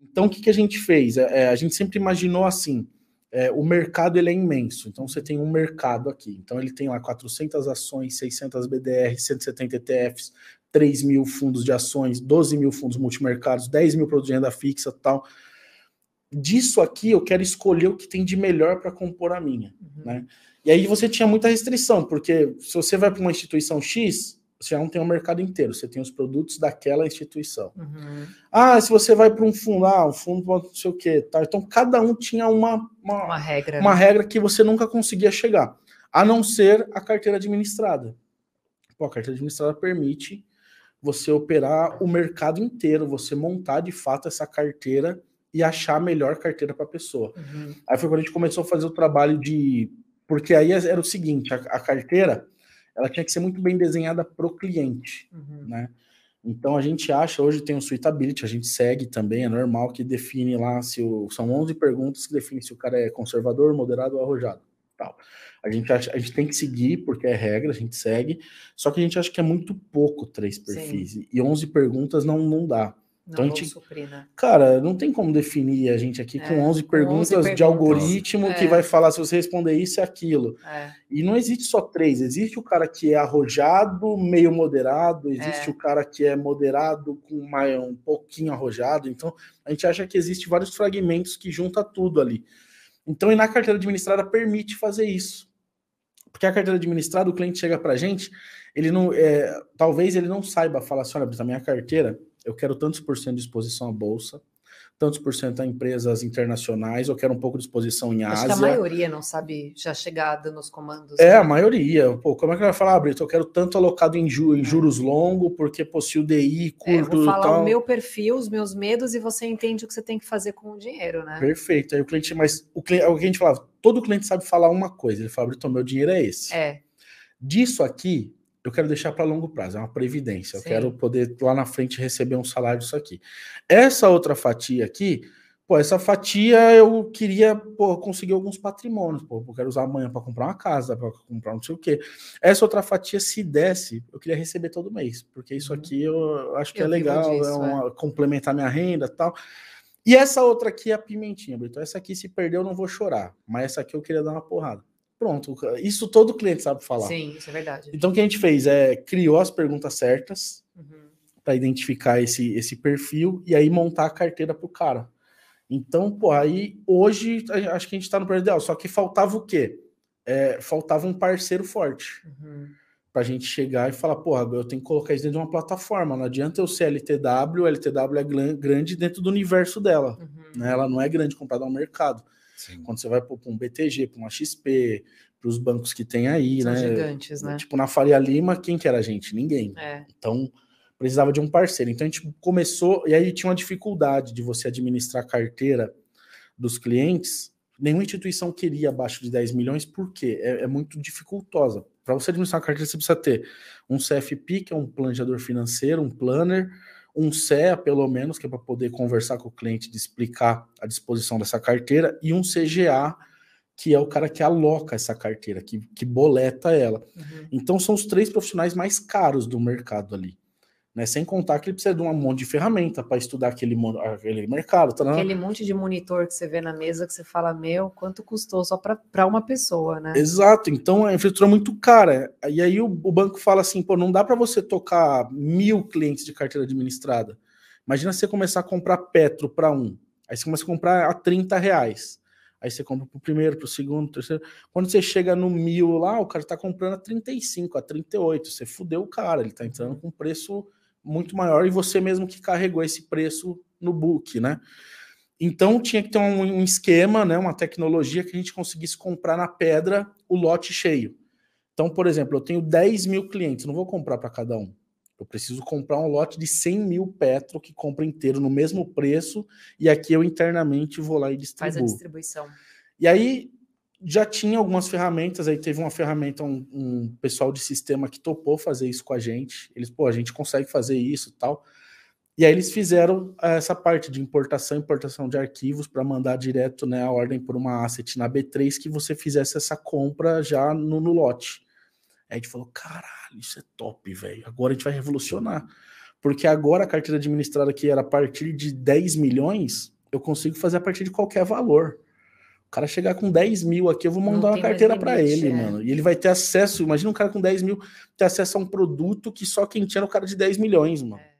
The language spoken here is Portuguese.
Então, o que, que a gente fez? É, é a gente sempre imaginou assim, é, o mercado ele é imenso, então você tem um mercado aqui. Então ele tem lá 400 ações, 600 BDR, 170 ETFs, 3 mil fundos de ações, 12 mil fundos multimercados, 10 mil produtos de renda fixa tal. Disso aqui eu quero escolher o que tem de melhor para compor a minha. Uhum. Né? E aí você tinha muita restrição, porque se você vai para uma instituição X, você já não tem o um mercado inteiro, você tem os produtos daquela instituição. Uhum. Ah, se você vai para um fundo, ah, um fundo não sei o quê. Tá? Então cada um tinha uma, uma, uma regra. Uma né? regra que você nunca conseguia chegar, a não ser a carteira administrada. Pô, a carteira administrada permite você operar o mercado inteiro, você montar de fato essa carteira e achar a melhor carteira para a pessoa. Uhum. Aí foi quando a gente começou a fazer o trabalho de. Porque aí era o seguinte: a, a carteira ela tinha que ser muito bem desenhada para o cliente, uhum. né? Então a gente acha, hoje tem o Suitability, a gente segue também, é normal que define lá se o, são 11 perguntas que definem se o cara é conservador, moderado ou arrojado, tal. A gente, acha, a gente tem que seguir, porque é regra, a gente segue. Só que a gente acha que é muito pouco três perfis. Sim. E 11 perguntas não, não dá. Então não a gente, suprir, né? Cara, não tem como definir a gente aqui é, com 11 perguntas, 11 perguntas de algoritmo é. que vai falar se você responder isso e aquilo. É. E não existe só três, existe o cara que é arrojado, meio moderado, existe é. o cara que é moderado com mais, um pouquinho arrojado. Então, a gente acha que existe vários fragmentos que junta tudo ali. Então, e na carteira administrada permite fazer isso. Porque a carteira administrada, o cliente chega para a gente, ele não, é, talvez ele não saiba falar assim, olha, a minha carteira, eu quero tantos por cento de exposição à bolsa, tantos por cento a empresas internacionais, eu quero um pouco de exposição em Acho Ásia. Acho que a maioria não sabe já chegar dando os comandos. É, né? a maioria. Pô, como é que vai falar, ah, Brito? Eu quero tanto alocado em, ju em é. juros longos, porque se o DI curto é, vou falar tal... o meu perfil, os meus medos, e você entende o que você tem que fazer com o dinheiro, né? Perfeito. Aí o cliente, mas o cliente, é o que a gente falava, todo cliente sabe falar uma coisa. Ele fala, Brito, meu dinheiro é esse. É. Disso aqui, eu quero deixar para longo prazo, é uma previdência. Sim. Eu quero poder lá na frente receber um salário disso aqui. Essa outra fatia aqui, pô, essa fatia eu queria pô, conseguir alguns patrimônios, pô, eu quero usar amanhã para comprar uma casa, para comprar não sei o quê. Essa outra fatia, se desse, eu queria receber todo mês, porque isso uhum. aqui eu acho que é eu é legal, disso, é uma, é. complementar minha renda tal. E essa outra aqui é a pimentinha, Brito. Essa aqui, se perder, eu não vou chorar. Mas essa aqui eu queria dar uma porrada. Pronto, isso todo cliente sabe falar. Sim, isso é verdade. Então o que a gente fez é criou as perguntas certas uhum. para identificar esse, esse perfil e aí montar a carteira para o cara. Então, pô, aí hoje acho que a gente está no preço ideal, só que faltava o quê? É, faltava um parceiro forte. Uhum. Para a gente chegar e falar, porra, eu tenho que colocar isso dentro de uma plataforma. Não adianta eu ser LTW, LTW é grande dentro do universo dela. Uhum. Né? Ela não é grande comprada ao mercado. Sim. Quando você vai para um BTG, para uma XP, para os bancos que tem aí, São né? gigantes, né? Tipo, na Faria Lima, quem que era a gente? Ninguém. É. Então, precisava de um parceiro. Então, a gente começou, e aí tinha uma dificuldade de você administrar a carteira dos clientes. Nenhuma instituição queria abaixo de 10 milhões, porque é, é muito dificultosa. Para você administrar a carteira, você precisa ter um CFP, que é um planejador financeiro, um planner, um CEA, pelo menos, que é para poder conversar com o cliente, de explicar a disposição dessa carteira, e um CGA, que é o cara que aloca essa carteira, que, que boleta ela. Uhum. Então, são os três profissionais mais caros do mercado ali. Né? Sem contar que ele precisa de um monte de ferramenta para estudar aquele, aquele mercado. Tá, aquele monte de monitor que você vê na mesa que você fala, meu, quanto custou só para uma pessoa, né? Exato, então a infraestrutura é muito cara. E aí o, o banco fala assim, pô, não dá para você tocar mil clientes de carteira administrada. Imagina você começar a comprar Petro para um. Aí você começa a comprar a 30 reais. Aí você compra para o primeiro, para o segundo, terceiro. Quando você chega no mil lá, o cara está comprando a 35, a 38. Você fudeu o cara, ele está entrando com preço muito maior e você mesmo que carregou esse preço no book, né? Então tinha que ter um, um, esquema, né, uma tecnologia que a gente conseguisse comprar na pedra o lote cheio. Então, por exemplo, eu tenho 10 mil clientes, não vou comprar para cada um. Eu preciso comprar um lote de 100 mil petro que compra inteiro no mesmo preço e aqui eu internamente vou lá e distribuo. Faz a distribuição. E aí já tinha algumas ferramentas, aí teve uma ferramenta, um, um, pessoal de sistema que topou fazer isso com a gente. Eles, pô, a gente consegue fazer isso tal. E aí eles fizeram eh, essa parte de importação importação de arquivos para mandar direto né, a ordem por uma asset na B3 que você fizesse essa compra já no, no lote. Aí a gente falou, caralho, isso é top, velho. Agora a gente vai revolucionar. Porque agora a carteira administrada que era a partir de 10 milhões, eu consigo fazer a partir de qualquer valor. O cara chegar com 10 mil aqui, eu vou mandar uma carteira para ele, é. mano. E ele vai ter acesso. Imagina um cara com 10 mil ter acesso a um produto que só quem tinha era o cara de 10 milhões, mano. É.